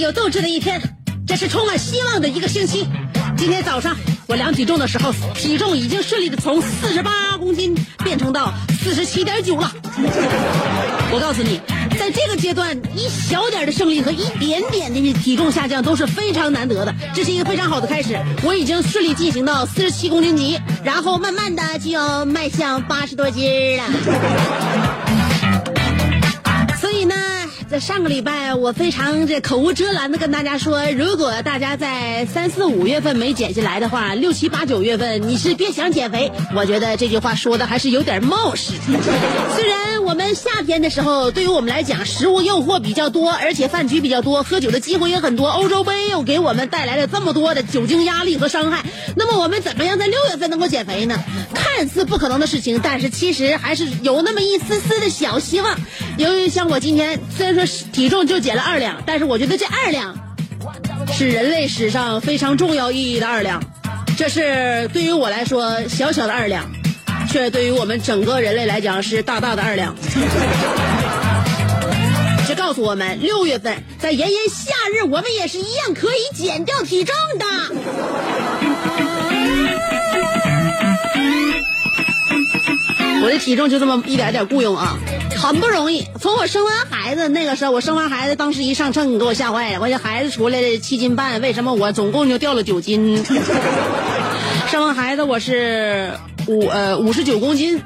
有斗志的一天，这是充满希望的一个星期。今天早上我量体重的时候，体重已经顺利的从四十八公斤变成到四十七点九了。我告诉你，在这个阶段，一小点的胜利和一点点的体重下降都是非常难得的，这是一个非常好的开始。我已经顺利进行到四十七公斤级，然后慢慢的就要迈向八十多斤了。在上个礼拜，我非常这口无遮拦的跟大家说，如果大家在三四五月份没减下来的话，六七八九月份你是别想减肥。我觉得这句话说的还是有点冒失。虽然我们夏天的时候，对于我们来讲，食物诱惑比较多，而且饭局比较多，喝酒的机会也很多。欧洲杯又给我们带来了这么多的酒精压力和伤害，那么我们怎么样在六月份能够减肥呢？看似不可能的事情，但是其实还是有那么一丝丝的小希望。由于像我今天虽然说体重就减了二两，但是我觉得这二两是人类史上非常重要意义的二两，这是对于我来说小小的二两，却对于我们整个人类来讲是大大的二两。这告诉我们，六月份在炎炎夏日，我们也是一样可以减掉体重的。我的体重就这么一点点雇佣啊，很不容易。从我生完孩子那个时候，我生完孩子当时一上秤给我吓坏了，我这孩子出来了七斤半，为什么我总共就掉了九斤？生完孩子我是五呃五十九公斤，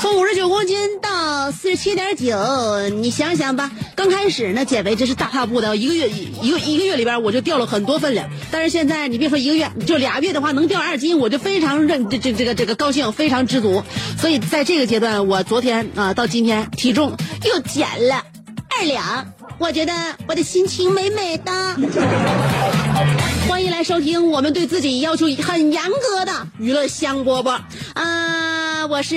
从五十九公斤到四十七点九，你想想吧。刚开始呢，减肥真是大踏步的，一个月一个一个月里边我就掉了很多分量。但是现在你别说一个月，就俩月的话能掉二斤，我就非常认这这这个这个高兴，非常知足。所以在这个阶段，我昨天啊到今天体重又减了二两，我觉得我的心情美美的。欢迎来收听我们对自己要求很严格的娱乐香饽饽啊、我是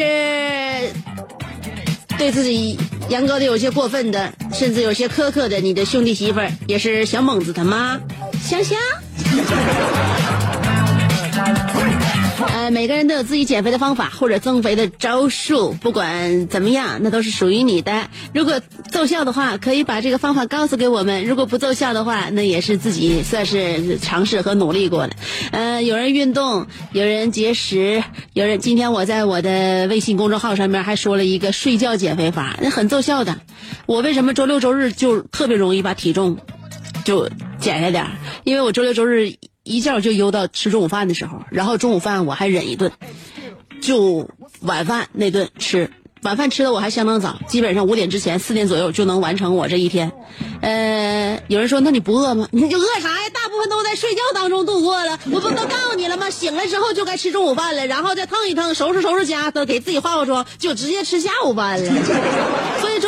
对自己严格的有些过分的，甚至有些苛刻的，你的兄弟媳妇儿也是小猛子他妈香香。呃，每个人都有自己减肥的方法或者增肥的招数，不管怎么样，那都是属于你的。如果奏效的话，可以把这个方法告诉给我们；如果不奏效的话，那也是自己算是尝试和努力过的。呃，有人运动，有人节食，有人今天我在我的微信公众号上面还说了一个睡觉减肥法，那很奏效的。我为什么周六周日就特别容易把体重就减下点儿？因为我周六周日一觉就悠到吃中午饭的时候，然后中午饭我还忍一顿，就晚饭那顿吃。晚饭吃的我还相当早，基本上五点之前，四点左右就能完成我这一天。呃，有人说那你不饿吗？你就饿啥呀？大部分都在睡觉当中度过了。我不都告诉你了吗？醒来之后就该吃中午饭了，然后再腾一腾，收拾收拾家，都给自己化化妆，就直接吃下午饭了。所以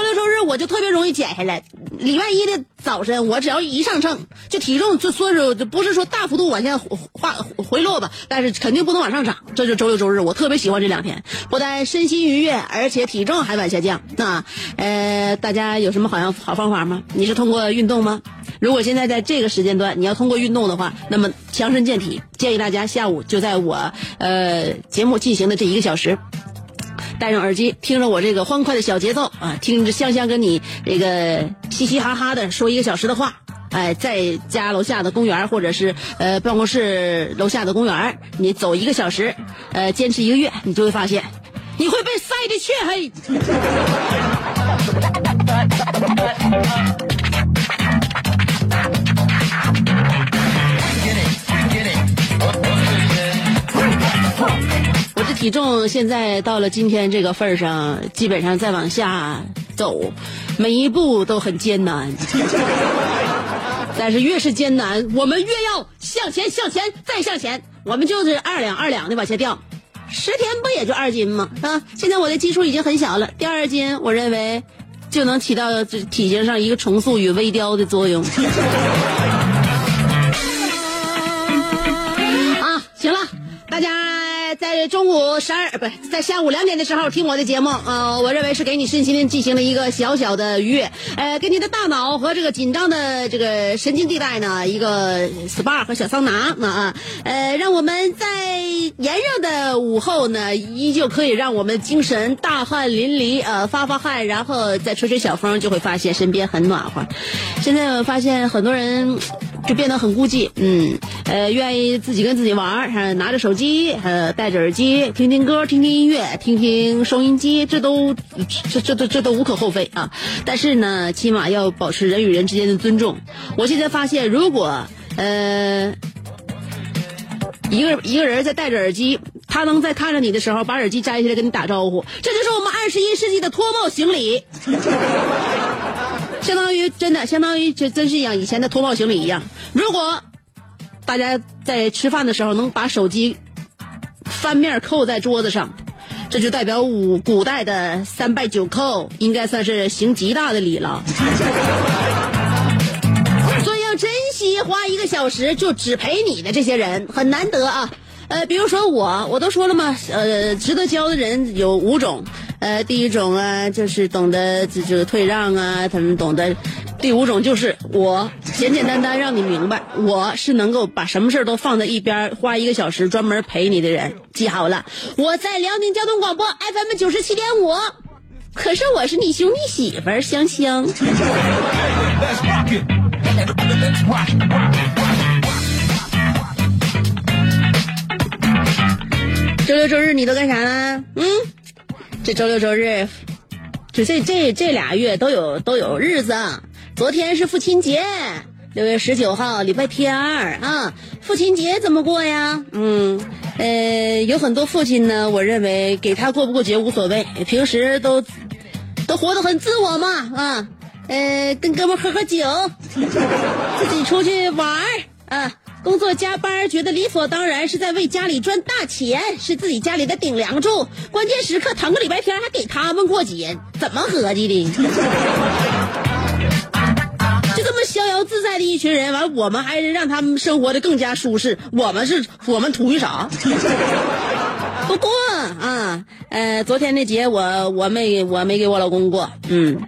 我就特别容易减下来。礼拜一的早晨，我只要一上秤，就体重就说是不是说大幅度往下滑回落吧，但是肯定不能往上涨。这就周六周日，我特别喜欢这两天，不但身心愉悦，而且体重还往下降。那呃，大家有什么好样好方法吗？你是通过运动吗？如果现在在这个时间段你要通过运动的话，那么强身健体，建议大家下午就在我呃节目进行的这一个小时。戴上耳机，听着我这个欢快的小节奏啊，听着香香跟你这个嘻嘻哈哈的说一个小时的话哎，在家楼下的公园或者是呃办公室楼下的公园，你走一个小时，呃，坚持一个月，你就会发现，你会被晒得黢黑。体重现在到了今天这个份儿上，基本上再往下走，每一步都很艰难。但是越是艰难，我们越要向前，向前，再向前。我们就是二两二两的往下掉，十天不也就二斤吗？啊，现在我的基数已经很小了，掉二斤，我认为就能起到体型上一个重塑与微雕的作用。在中午十二不是在下午两点的时候听我的节目，呃，我认为是给你身心进行了一个小小的愉悦，呃，给你的大脑和这个紧张的这个神经地带呢一个 SPA 和小桑拿啊，呃，让我们在炎热的午后呢，依旧可以让我们精神大汗淋漓，呃，发发汗，然后再吹吹小风，就会发现身边很暖和。现在我发现很多人。就变得很孤寂，嗯，呃，愿意自己跟自己玩儿，呃拿着手机，呃，戴着耳机，听听歌，听听音乐，听听收音机，这都，这这这这都无可厚非啊。但是呢，起码要保持人与人之间的尊重。我现在发现，如果呃，一个一个人在戴着耳机，他能在看着你的时候把耳机摘下来跟你打招呼，这就是我们二十一世纪的脱帽行礼。相当于真的，相当于这真是像以前的脱帽行礼一样。如果大家在吃饭的时候能把手机翻面扣在桌子上，这就代表五古代的三拜九叩，应该算是行极大的礼了。所以要珍惜花一个小时就只陪你的这些人，很难得啊。呃，比如说我，我都说了嘛，呃，值得交的人有五种。呃，第一种啊，就是懂得这这个退让啊，他们懂得。第五种就是我简简单单让你明白，我是能够把什么事儿都放在一边，花一个小时专门陪你的人。记好了，我在辽宁交通广播 FM 九十七点五。可是我是你兄弟媳妇香香。周六周日你都干啥啦？嗯，这周六周日，就这这这俩月都有都有日子。昨天是父亲节，六月十九号礼拜天儿啊。父亲节怎么过呀？嗯，呃，有很多父亲呢，我认为给他过不过节无所谓，平时都都活得很自我嘛啊。呃，跟哥们喝喝酒，自己出去玩儿啊。工作加班，觉得理所当然是在为家里赚大钱，是自己家里的顶梁柱。关键时刻腾个礼拜天还给他们过节，怎么合计的？就这么逍遥自在的一群人，完我们还是让他们生活的更加舒适。我们是我们图于啥？不过啊，呃，昨天那节我我没我没给我老公过，嗯，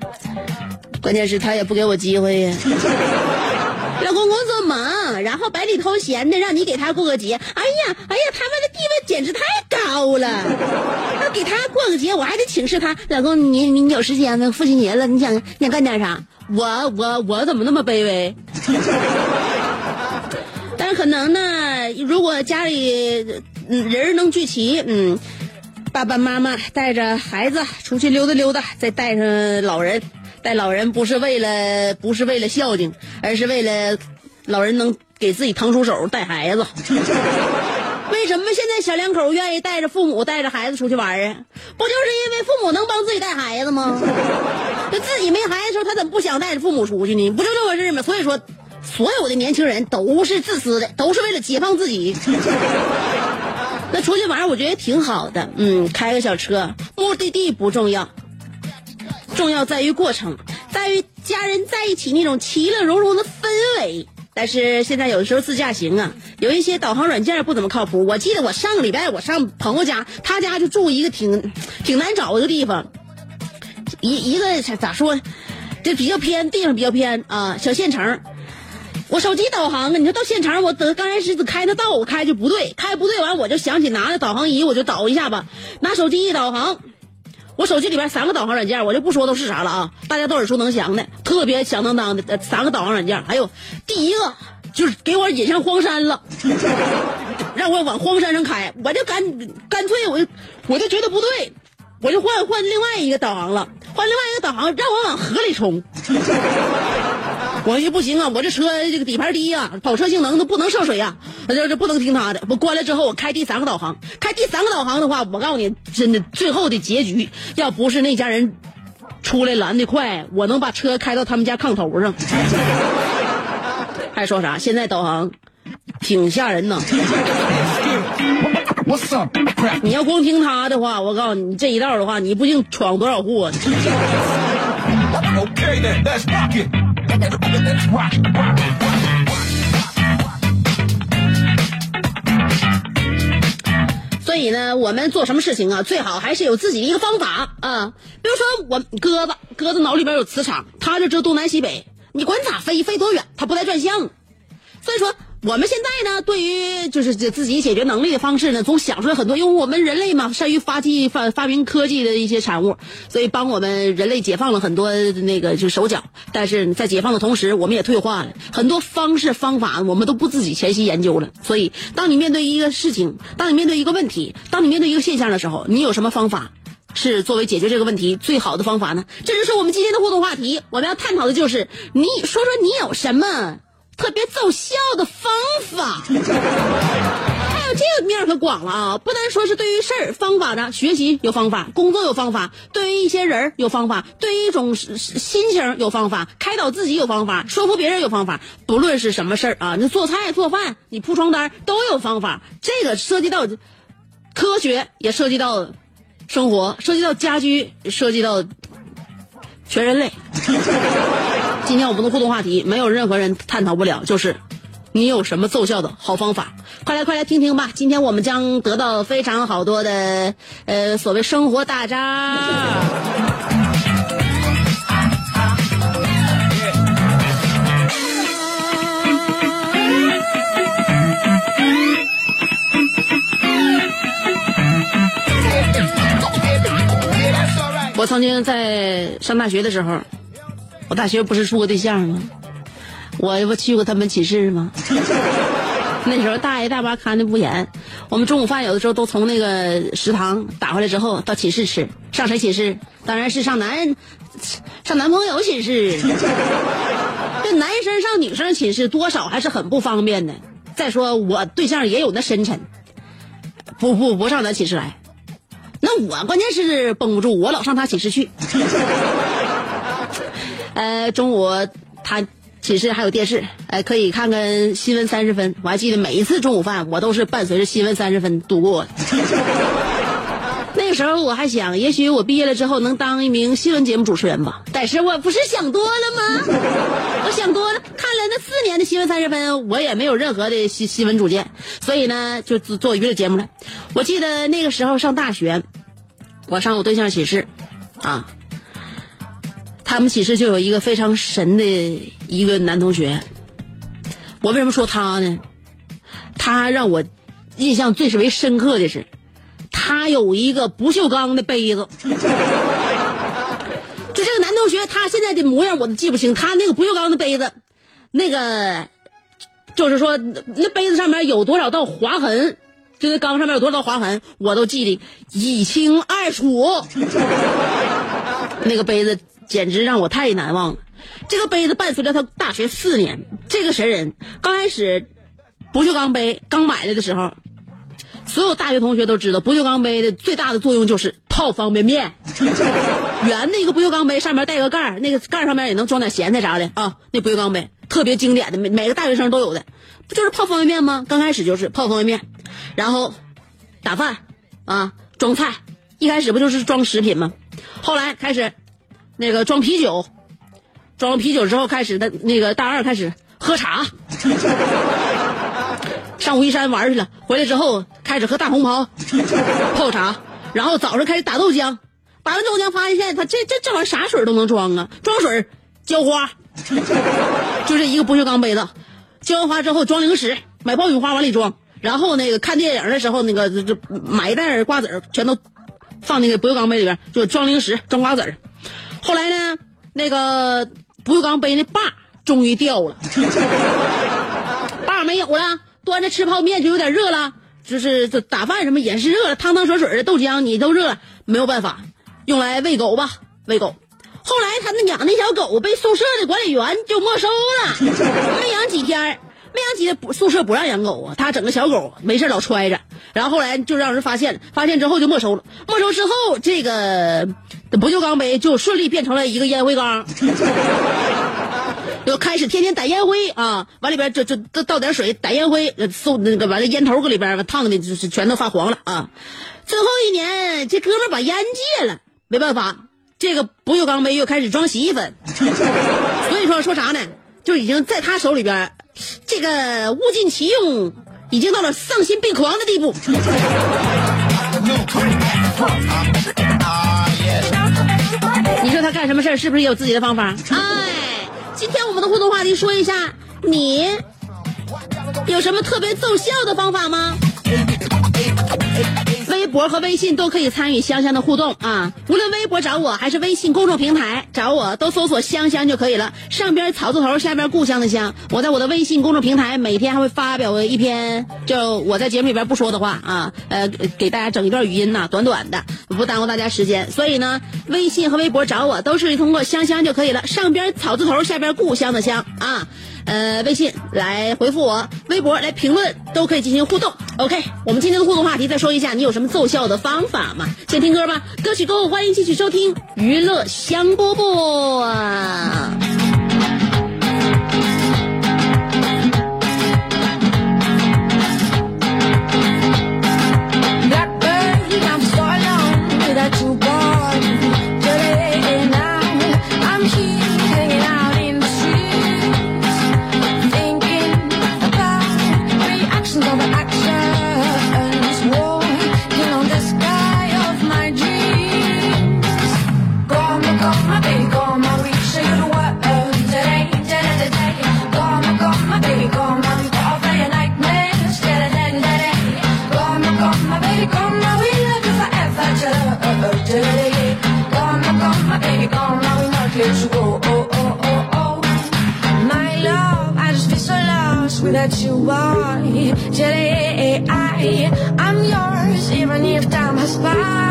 关键是他也不给我机会呀。然后白里偷闲的让你给他过个节，哎呀，哎呀，他们的地位简直太高了。要给他过个节，我还得请示他，老公，你你有时间吗？父亲节了，你想你想干点啥？我我我怎么那么卑微？但是可能呢，如果家里人能聚齐，嗯，爸爸妈妈带着孩子出去溜达溜达，再带上老人。带老人不是为了不是为了孝敬，而是为了老人能给自己腾出手带孩子。为什么现在小两口愿意带着父母带着孩子出去玩啊？不就是因为父母能帮自己带孩子吗？那自己没孩子的时候，他怎么不想带着父母出去呢？不就这回事吗？所以说，所有的年轻人都是自私的，都是为了解放自己。那出去玩，我觉得挺好的。嗯，开个小车，目的地不重要。重要在于过程，在于家人在一起那种其乐融融的氛围。但是现在有的时候自驾行啊，有一些导航软件不怎么靠谱。我记得我上个礼拜我上朋友家，他家就住一个挺挺难找的地方，一一个咋说，这比较偏，地方比较偏啊，小县城。我手机导航啊，你说到县城，我等刚开始开那道我开就不对，开不对完我就想起拿着导航仪我就导一下吧，拿手机一导航。我手机里边三个导航软件，我就不说都是啥了啊，大家都耳熟能详的，特别响当当的三个导航软件。还有第一个就是给我引上荒山了，让我往荒山上开，我就干干脆我就我就觉得不对，我就换换另外一个导航了，换另外一个导航让我往河里冲。我就不行啊！我这车这个底盘低呀、跑车性能都不能涉水呀、那就是不能听他的。我关了之后，我开第三个导航，开第三个导航的话，我告诉你，真的最后的结局，要不是那家人出来拦的快，我能把车开到他们家炕头上。还说啥？现在导航挺吓人呐！What's up? 你要光听他的话，我告诉你，这一道的话，你不定闯多少祸呢。Okay then, 所以呢，我们做什么事情啊，最好还是有自己的一个方法啊。比如说我鸽子，鸽子脑里边有磁场，它就知道东南西北，你管咋飞，飞多远，它不带转向。所以说，我们现在呢，对于就是自己解决能力的方式呢，总想出来很多，因为我们人类嘛，善于发迹发发明科技的一些产物，所以帮我们人类解放了很多那个就手脚。但是在解放的同时，我们也退化了很多方式方法，我们都不自己前期研究了。所以，当你面对一个事情，当你面对一个问题，当你面对一个现象的时候，你有什么方法？是作为解决这个问题最好的方法呢？这就是我们今天的互动话题，我们要探讨的就是你说说你有什么特别奏效的方法。还有这个面儿可广了啊！不单说是对于事儿方法的学习有方法，工作有方法，对于一些人儿有方法，对于一种心情有方法，开导自己有方法，说服别人有方法。不论是什么事儿啊，你做菜做饭，你铺床单都有方法。这个涉及到科学，也涉及到生活，涉及到家居，涉及到全人类。今天我们的互动话题，没有任何人探讨不了，就是你有什么奏效的好方法？快来快来听听吧！今天我们将得到非常好多的呃所谓生活大渣。我曾经在上大学的时候，我大学不是处过对象吗？我不去过他们寝室吗？那时候大爷大妈看的不严，我们中午饭有的时候都从那个食堂打回来之后到寝室吃，上谁寝室？当然是上男上男朋友寝室。这男生上女生寝室多少还是很不方便的。再说我对象也有那深沉，不不不上咱寝室来。那我关键是绷不住，我老上他寝室去。呃，中午他寝室还有电视，呃，可以看看新闻三十分。我还记得每一次中午饭，我都是伴随着新闻三十分度过的。那个时候我还想，也许我毕业了之后能当一名新闻节目主持人吧。但是我不是想多了吗？我想多了，看了那四年的新闻三十分，我也没有任何的新新闻主见，所以呢，就做做娱乐节目了。我记得那个时候上大学，我上我对象寝室，啊，他们寝室就有一个非常神的一个男同学。我为什么说他呢？他让我印象最是为深刻的是，他有一个不锈钢的杯子。就这个男同学，他现在的模样我都记不清。他那个不锈钢的杯子，那个就是说那杯子上面有多少道划痕，就那钢上面有多少道划痕，我都记得一清二楚。那个杯子简直让我太难忘了。这个杯子伴随着他大学四年。这个神人刚开始不锈钢杯刚买来的时候，所有大学同学都知道，不锈钢杯的最大的作用就是泡方便面。圆的一个不锈钢杯，上面带个盖儿，那个盖儿上面也能装点咸菜啥的啊。那不锈钢杯特别经典的，每每个大学生都有的，不就是泡方便面吗？刚开始就是泡方便面，然后打饭啊，装菜。一开始不就是装食品吗？后来开始那个装啤酒，装完啤酒之后开始的那个大二开始喝茶，上武夷山玩去了，回来之后开始喝大红袍 泡茶，然后早上开始打豆浆，打完豆浆发现他这这这玩意儿啥水都能装啊，装水浇花，就这一个不锈钢杯子，浇完花之后装零食，买爆米花往里装，然后那个看电影的时候那个这这买一袋瓜子儿全都放那个不锈钢杯里边，就装零食、装瓜子儿。后来呢，那个不锈钢杯那把终于掉了，把没有了，端着吃泡面就有点热了，就是这打饭什么也是热了，汤汤水水的豆浆你都热了，没有办法，用来喂狗吧，喂狗。后来他那养那小狗被宿舍的管理员就没收了，没养几天，没养几天宿舍不让养狗啊，他整个小狗没事老揣着，然后后来就让人发现了，发现之后就没收了，没收之后这个不锈钢杯就顺利变成了一个烟灰缸。就开始天天逮烟灰啊，往里边就就倒倒点水逮烟灰，送那个完了烟头搁里边烫的，就是全都发黄了啊。最后一年，这哥们把烟戒了，没办法，这个不锈钢杯又开始装洗衣粉，所以说说啥呢？就已经在他手里边，这个物尽其用，已经到了丧心病狂的地步。你说他干什么事儿是不是也有自己的方法？哎，今天我们的互动话题说一下，你有什么特别奏效的方法吗？微博和微信都可以参与香香的互动啊！无论微博找我还是微信公众平台找我，都搜索“香香”就可以了。上边草字头，下边故乡的乡。我在我的微信公众平台每天还会发表一篇，就我在节目里边不说的话啊，呃，给大家整一段语音呐，短短的，不耽误大家时间。所以呢，微信和微博找我都是通过“香香”就可以了。上边草字头，下边故乡的乡啊。呃，微信来回复我，微博来评论，都可以进行互动。OK，我们今天的互动话题再说一下，你有什么奏效的方法吗？先听歌吧，歌曲够欢迎继续收听娱乐香饽饽。Without you, boy. Today, I, I'm yours, even if time has passed.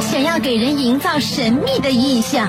想要给人营造神秘的印象，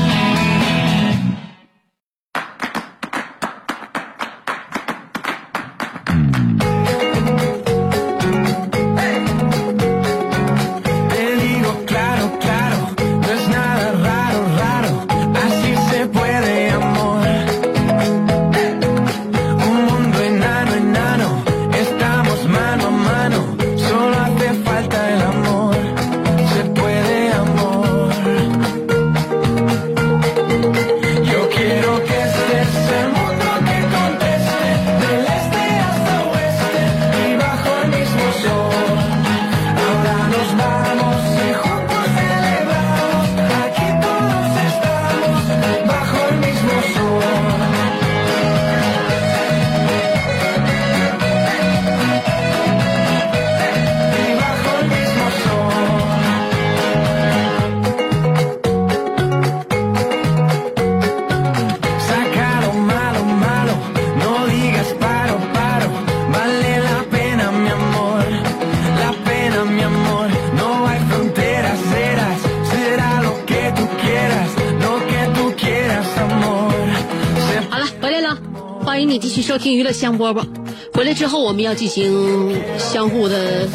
欢迎你继续收听娱乐香饽饽。回来之后，我们要进行相互的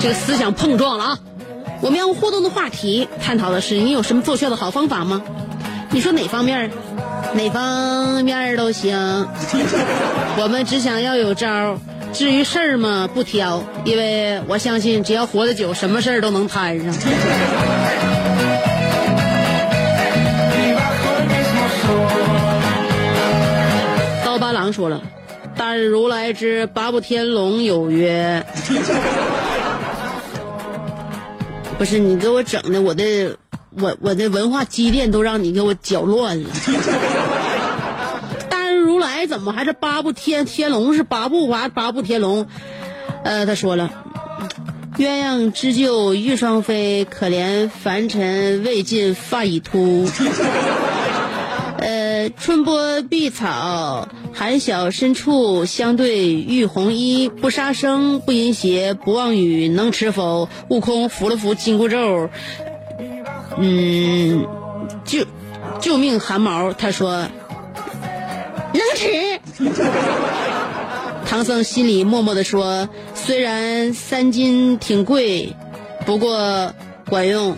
这个思想碰撞了啊！我们要互动的话题，探讨的是你有什么奏效的好方法吗？你说哪方面？哪方面都行。我们只想要有招，至于事儿嘛，不挑，因为我相信只要活得久，什么事儿都能摊上。郎说了：“但如来之八部天龙有约。”不是你给我整的，我的我我的文化积淀都让你给我搅乱了。大日如来怎么还是八部天天龙是八部八八部天龙？呃，他说了。鸳鸯织就玉双飞，可怜凡尘未尽发已秃。呃，春波碧草，寒晓深处，相对玉红衣。不杀生，不淫邪，不妄语，能吃否？悟空扶了扶紧箍咒，嗯，救救命寒毛，他说能吃。唐僧心里默默的说：“虽然三斤挺贵，不过管用。”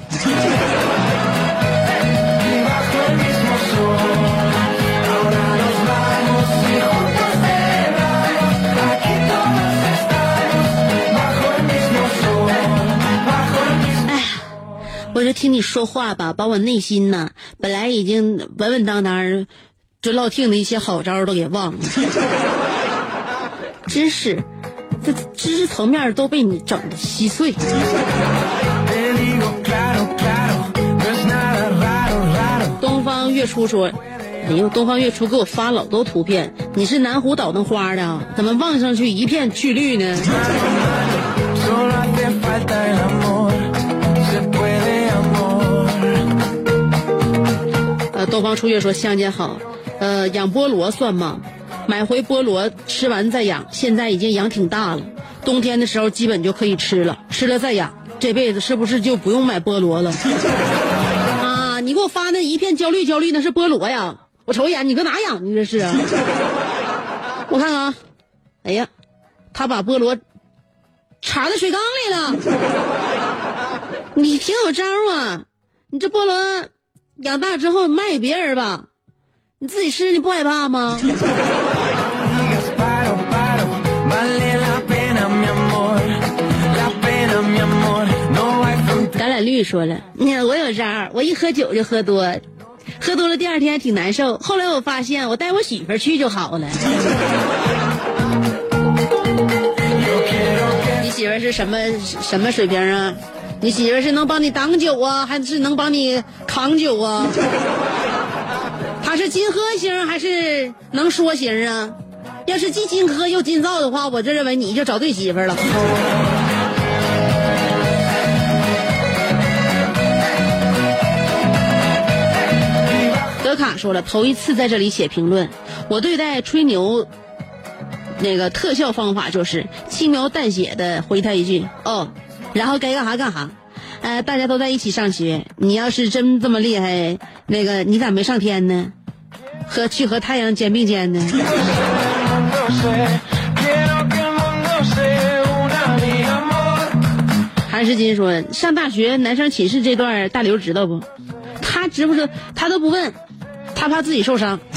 我就听你说话吧，把我内心呐，本来已经稳稳当当，就落听的一些好招都给忘了。知识，这知识层面都被你整的稀碎。东方月初说：“哎呦，东方月初给我发老多图片，你是南湖倒腾花的？怎么望上去一片翠绿呢？” 呃，东方初月说香姐好，呃，养菠萝算吗？买回菠萝吃完再养，现在已经养挺大了，冬天的时候基本就可以吃了，吃了再养，这辈子是不是就不用买菠萝了？啊，你给我发那一片焦绿焦绿，那是菠萝呀！我瞅一眼，你搁哪养的这是啊？我看看啊，哎呀，他把菠萝插在水缸里了，你挺有招啊！你这菠萝养大之后卖给别人吧，你自己吃你不害怕吗. 橄榄绿说了，嗯，我有招儿，我一喝酒就喝多，喝多了第二天挺难受。后来我发现，我带我媳妇去就好了。你媳妇是什么什么水平啊？你媳妇是能帮你挡酒啊，还是能帮你扛酒啊？她是金喝星还是能说星啊？要是既金喝又金造的话，我就认为你就找对媳妇了。德卡说了，头一次在这里写评论，我对待吹牛那个特效方法就是轻描淡写的回他一句哦，然后该干啥干啥。呃，大家都在一起上学，你要是真这么厉害，那个你咋没上天呢？和去和太阳肩并肩呢？韩世金说，上大学男生寝室这段大刘知道不？他知不知？他都不问，他怕自己受伤。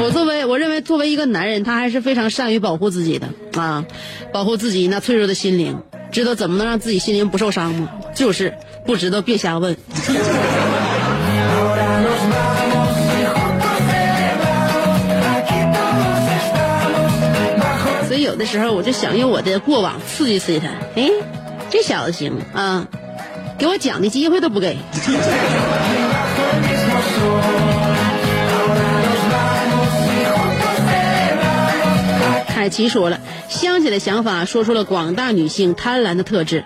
我作为我认为作为一个男人，他还是非常善于保护自己的啊，保护自己那脆弱的心灵，知道怎么能让自己心灵不受伤吗？就是不知道别瞎问。所以有的时候我就想用我的过往刺激刺激他。哎，这小子行啊，给我讲的机会都不给。凯奇说了，香姐的想法说出了广大女性贪婪的特质。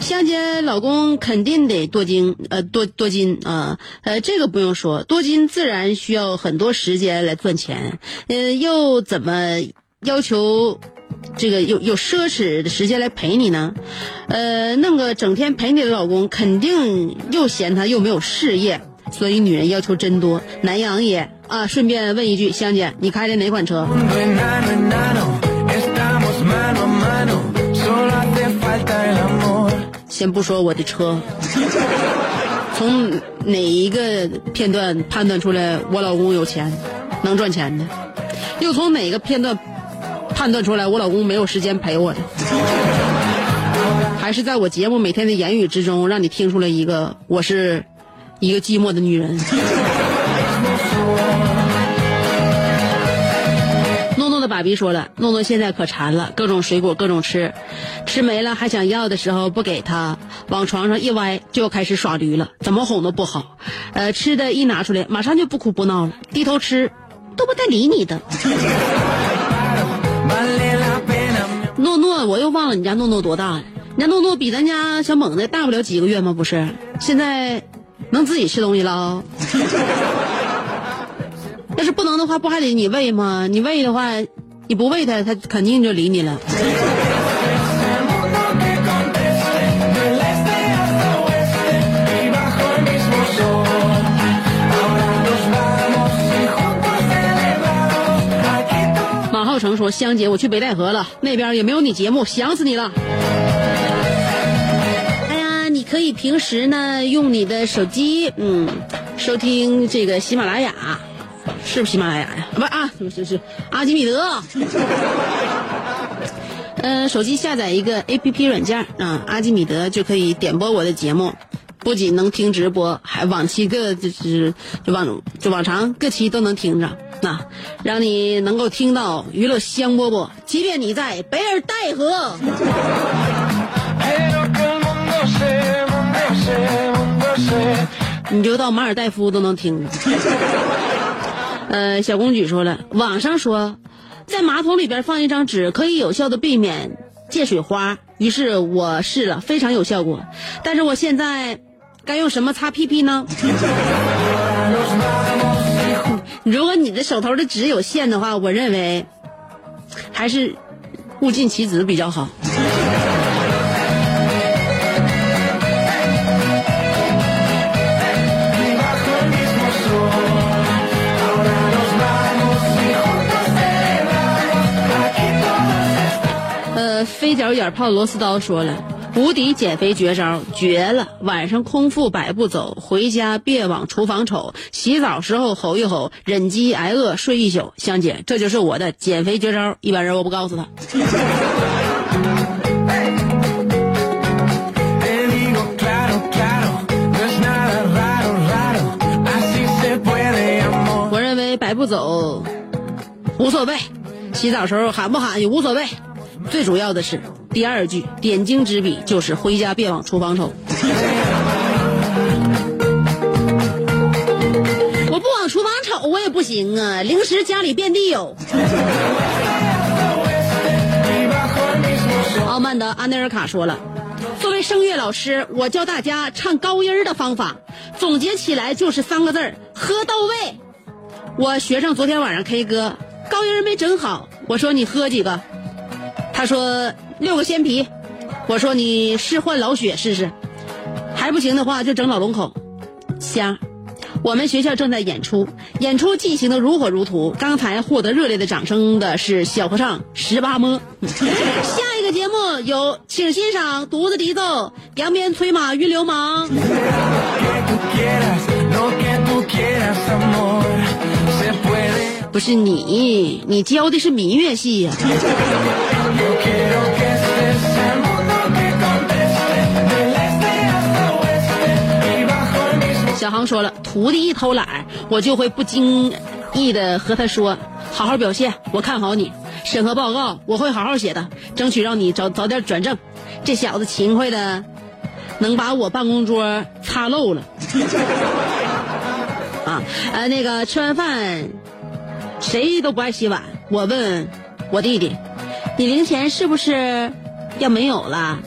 香姐老公肯定得多金，呃，多多金啊，呃，这个不用说，多金自然需要很多时间来赚钱，呃，又怎么要求这个有有奢侈的时间来陪你呢？呃，那个整天陪你的老公，肯定又嫌他又没有事业，所以女人要求真多，难养也啊。顺便问一句，香姐，你开的哪款车.先不说我的车，从哪一个片段判断出来我老公有钱，能赚钱的？又从哪个片段判断出来我老公没有时间陪我的？还是在我节目每天的言语之中，让你听出来一个我是一个寂寞的女人？爸比说了，诺诺现在可馋了，各种水果各种吃，吃没了还想要的时候不给他，往床上一歪就要开始耍驴了，怎么哄都不好。呃，吃的一拿出来，马上就不哭不闹了，低头吃，都不带理你的。诺诺，我又忘了你家诺诺多大了？你家诺诺比咱家小猛子大不了几个月吗？不是，现在能自己吃东西了啊。要是不能的话，不还得你喂吗？你喂的话，你不喂它，它肯定就理你了。马浩成说：“香姐，我去北戴河了，那边也没有你节目，想死你了。”哎呀，你可以平时呢用你的手机，嗯，收听这个喜马拉雅，是不是喜马拉雅呀？不。啊，是是是阿基米德。呃，手机下载一个 A P P 软件啊，阿基米德就可以点播我的节目，不仅能听直播，还往期各就是就往就往常各期都能听着，那、让你能够听到娱乐香饽饽，即便你在北尔戴河。你就到马尔代夫都能听着。呃，小公举说了，网上说，在马桶里边放一张纸可以有效的避免溅水花，于是我试了，非常有效果。但是我现在该用什么擦屁屁呢？如果你的手头的纸有限的话，我认为还是物尽其子比较好。飞脚眼泡螺丝刀说了，无敌减肥绝招，绝了！晚上空腹百步走，回家别往厨房瞅，洗澡时候吼一吼，忍饥挨饿睡一宿。香姐，这就是我的减肥绝招，一般人我不告诉他。我认为百步走无所谓，洗澡时候喊不喊也无所谓，最主要的是第二句点睛之笔就是回家别往厨房瞅。我不往厨房瞅，我也不行啊！零食家里遍地有。傲慢的安内尔卡说了，作为声乐老师，我教大家唱高音儿的方法，总结起来就是三个字儿：喝到位。我学生昨天晚上 K 歌，高音儿没整好，我说你喝几个？他说六个鲜啤。我说你试换老雪试试，还不行的话就整老龙口。香。我们学校正在演出，演出进行的如火如荼。刚才获得热烈的掌声的是小和尚十八摸。下一个节目有，请欣赏独自笛奏，扬鞭催马运流氓。不是你，你教的是民乐系呀、小航说了，徒弟一偷懒，我就会不经意的和他说：“好好表现，我看好你。审核报告我会好好写的，争取让你早早点转正。”这小子勤快的，能把我办公桌擦漏了。啊，呃，那个吃完饭，谁都不爱洗碗。我问我弟弟：“你零钱是不是要没有了？”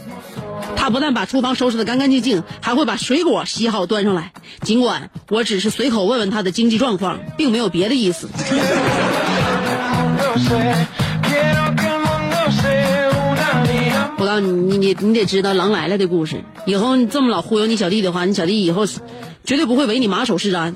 他不但把厨房收拾得干干净净，还会把水果洗好端上来。尽管我只是随口问问他的经济状况，并没有别的意思。mundo sé. Quiero que el mundo se una mi amor. 我告诉你，你你你得知道狼来了的故事。以后你这么老忽悠你小弟的话，你小弟以后绝对不会为你马首是瞻。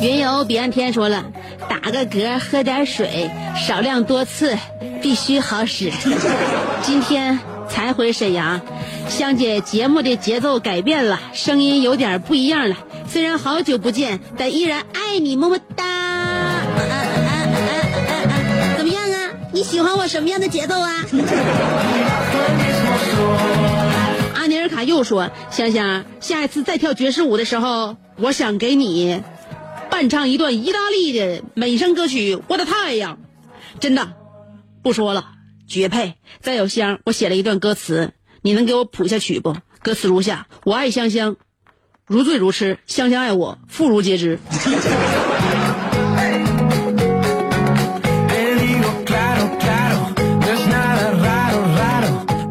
云游彼岸天说了，打个嗝，喝点水，少量多次，必须好使。今天才回沈阳，香姐节目的节奏改变了，声音有点不一样了。虽然好久不见，但依然爱你，么么哒。怎么样啊？你喜欢我什么样的节奏啊？阿尼尔卡又说：“香香，下一次再跳爵士舞的时候，我想给你伴唱一段意大利的美声歌曲《我的太阳》，真的，不说了，绝配。再有香，我写了一段歌词，你能给我谱下曲不？歌词如下：我爱香香，如醉如痴，香香爱我，妇孺皆知。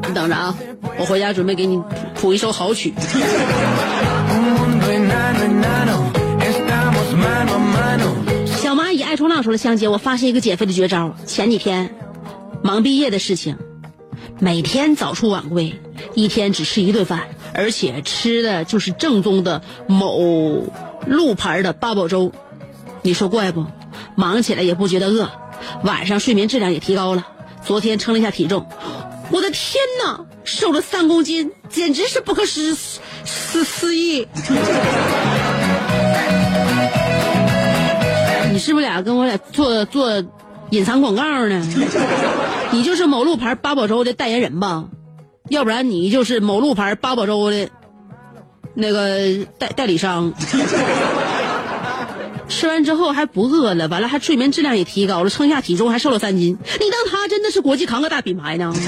你等着啊，我回家准备给你谱一首好曲。小蚂蚁爱冲浪说了，香姐，我发现一个减肥的绝招。前几天忙毕业的事情，每天早出晚归，一天只吃一顿饭，而且吃的就是正宗的某路牌的八宝粥。你说怪不？忙起来也不觉得饿，晚上睡眠质量也提高了。昨天称了一下体重，我的天哪，瘦了三公斤，简直是不可思思思议。是不是俩跟我俩做做隐藏广告呢？你就是某路牌八宝粥的代言人吧？要不然你就是某路牌八宝粥的那个代代理商。吃完之后还不饿了，完了还睡眠质量也提高了，称下体重还瘦了三斤。你当他真的是国际扛个大品牌呢？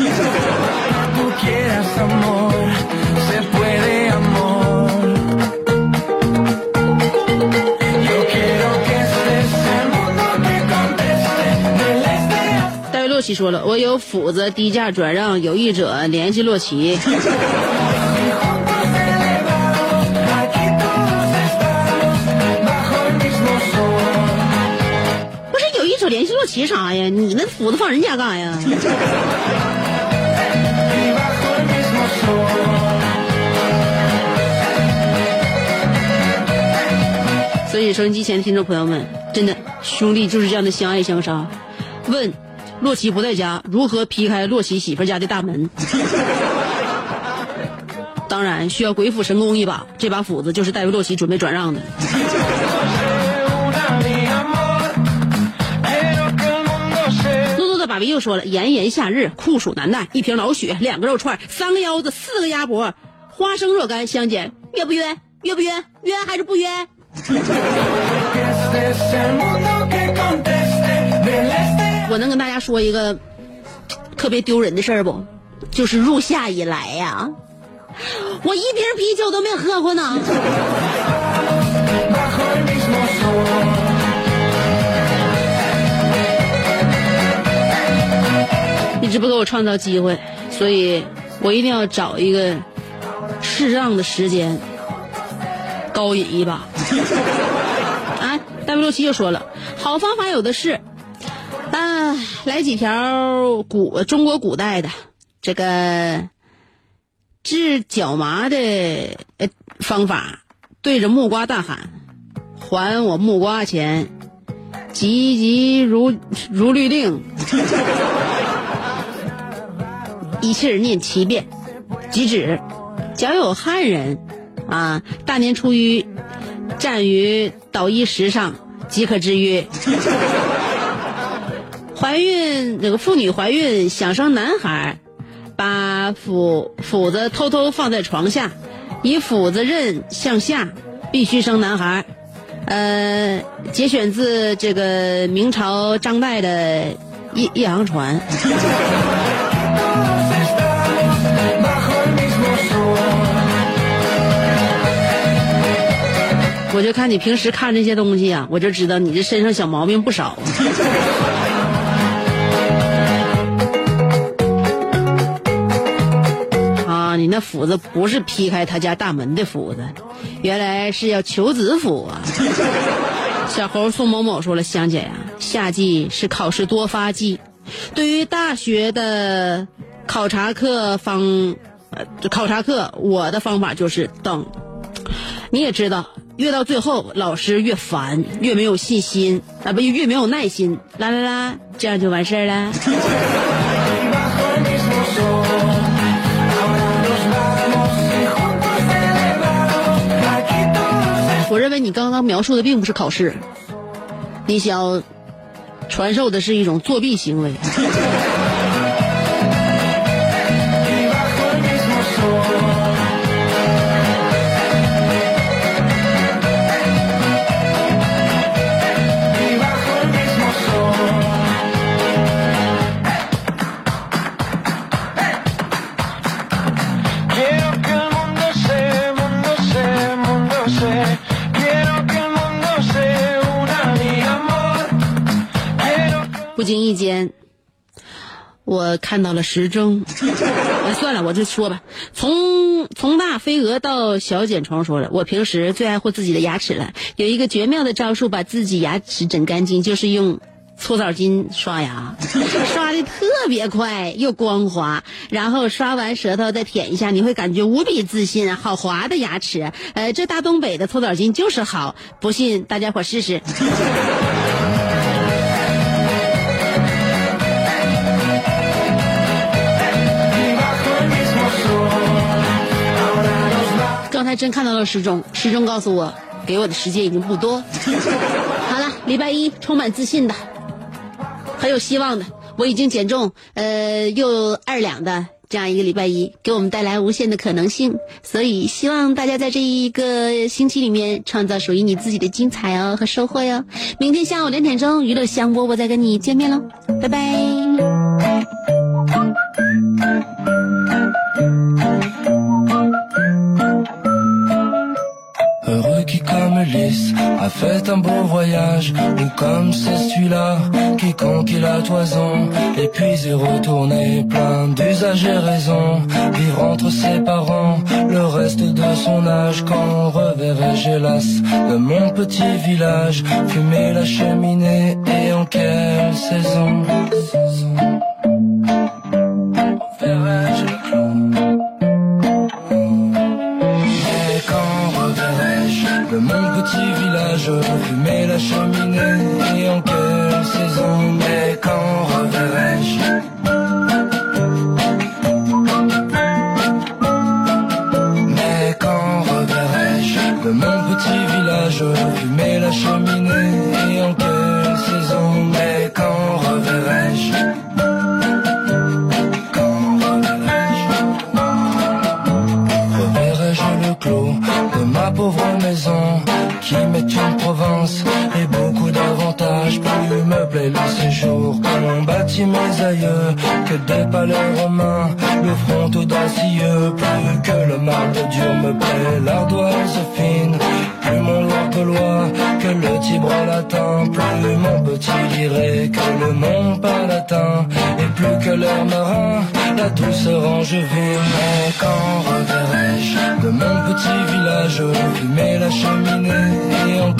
洛奇说了，我有斧子低价转让有意者联系洛奇。不是有意者联系洛奇啥呀？你那斧子放人家干啥呀？所以，收音机前的听众朋友们，真的，兄弟就是这样的相爱相杀。问，洛奇不在家，如何劈开洛奇媳妇家的大门？当然需要鬼斧神工一把，这把斧子就是戴维洛奇准备转让的。诺诺的爸比又说了：炎炎夏日，酷暑难耐，一瓶老雪，两个肉串，三个腰子，四个鸭脖，花生若干，香姐约不约？约不约？约还是不约？我能跟大家说一个特别丢人的事儿不？就是入夏以来呀、我一瓶啤酒都没喝过呢。一直不给我创造机会，所以我一定要找一个适当的时间高饮一把。啊，W 六七又说了，好方法有的是，啊，来几条古中国古代的这个治脚麻的呃方法，对着木瓜大喊：“还我木瓜钱！”急急如如律令。一气儿念七遍，即止。脚有汉人，啊，大年初一站于捣衣石上，即可知曰：怀孕那个妇女怀孕想生男孩，把斧斧子偷偷放在床下，以斧子刃向下，必须生男孩。呃，节选自这个明朝张岱的《夜夜航船》。我就看你平时看这些东西啊，我就知道你这身上小毛病不少。你那斧子不是劈开他家大门的斧子，原来是要求子斧啊！小猴宋某某说了，香姐呀、夏季是考试多发季，对于大学的考察课方，呃，考察课我的方法就是等。你也知道，越到最后，老师越烦，越没有信心啊，不越没有耐心，啦啦啦，这样就完事儿了。认为你刚刚描述的并不是考试，你想传授的是一种作弊行为。不经意间，我看到了时钟。哎，算了，我就说吧。从从大飞蛾到小茧虫说了，我平时最爱护自己的牙齿了。有一个绝妙的招数，把自己牙齿整干净，就是用搓澡巾刷牙，刷的特别快又光滑。然后刷完舌头再舔一下，你会感觉无比自信，好滑的牙齿。呃，这大东北的搓澡巾就是好，不信大家伙试试。真看到了时钟，时钟告诉我，给我的时间已经不多。好了，礼拜一充满自信的，很有希望的，我已经减重，呃，又二两的这样一个礼拜一，给我们带来无限的可能性。所以希望大家在这一个星期里面创造属于你自己的精彩哦和收获哟。明天下午两点钟，娱乐香饽饽再跟你见面喽，拜拜。Heureux qui comme Ulysse a fait un beau voyage. Ou comme c'est celui-là qui conquit la toison Et puis est retourné plein d'usage et raison Vivre entre ses parents le reste de son âge Quand reverrai-je hélas de mon petit village. Fumer la cheminée et en quelle saison? Verrai-je le clown? 说，没了生命的理由。Plus serein je vais, mais quand reverrai-je. De mon petit village, fumer la cheminée et en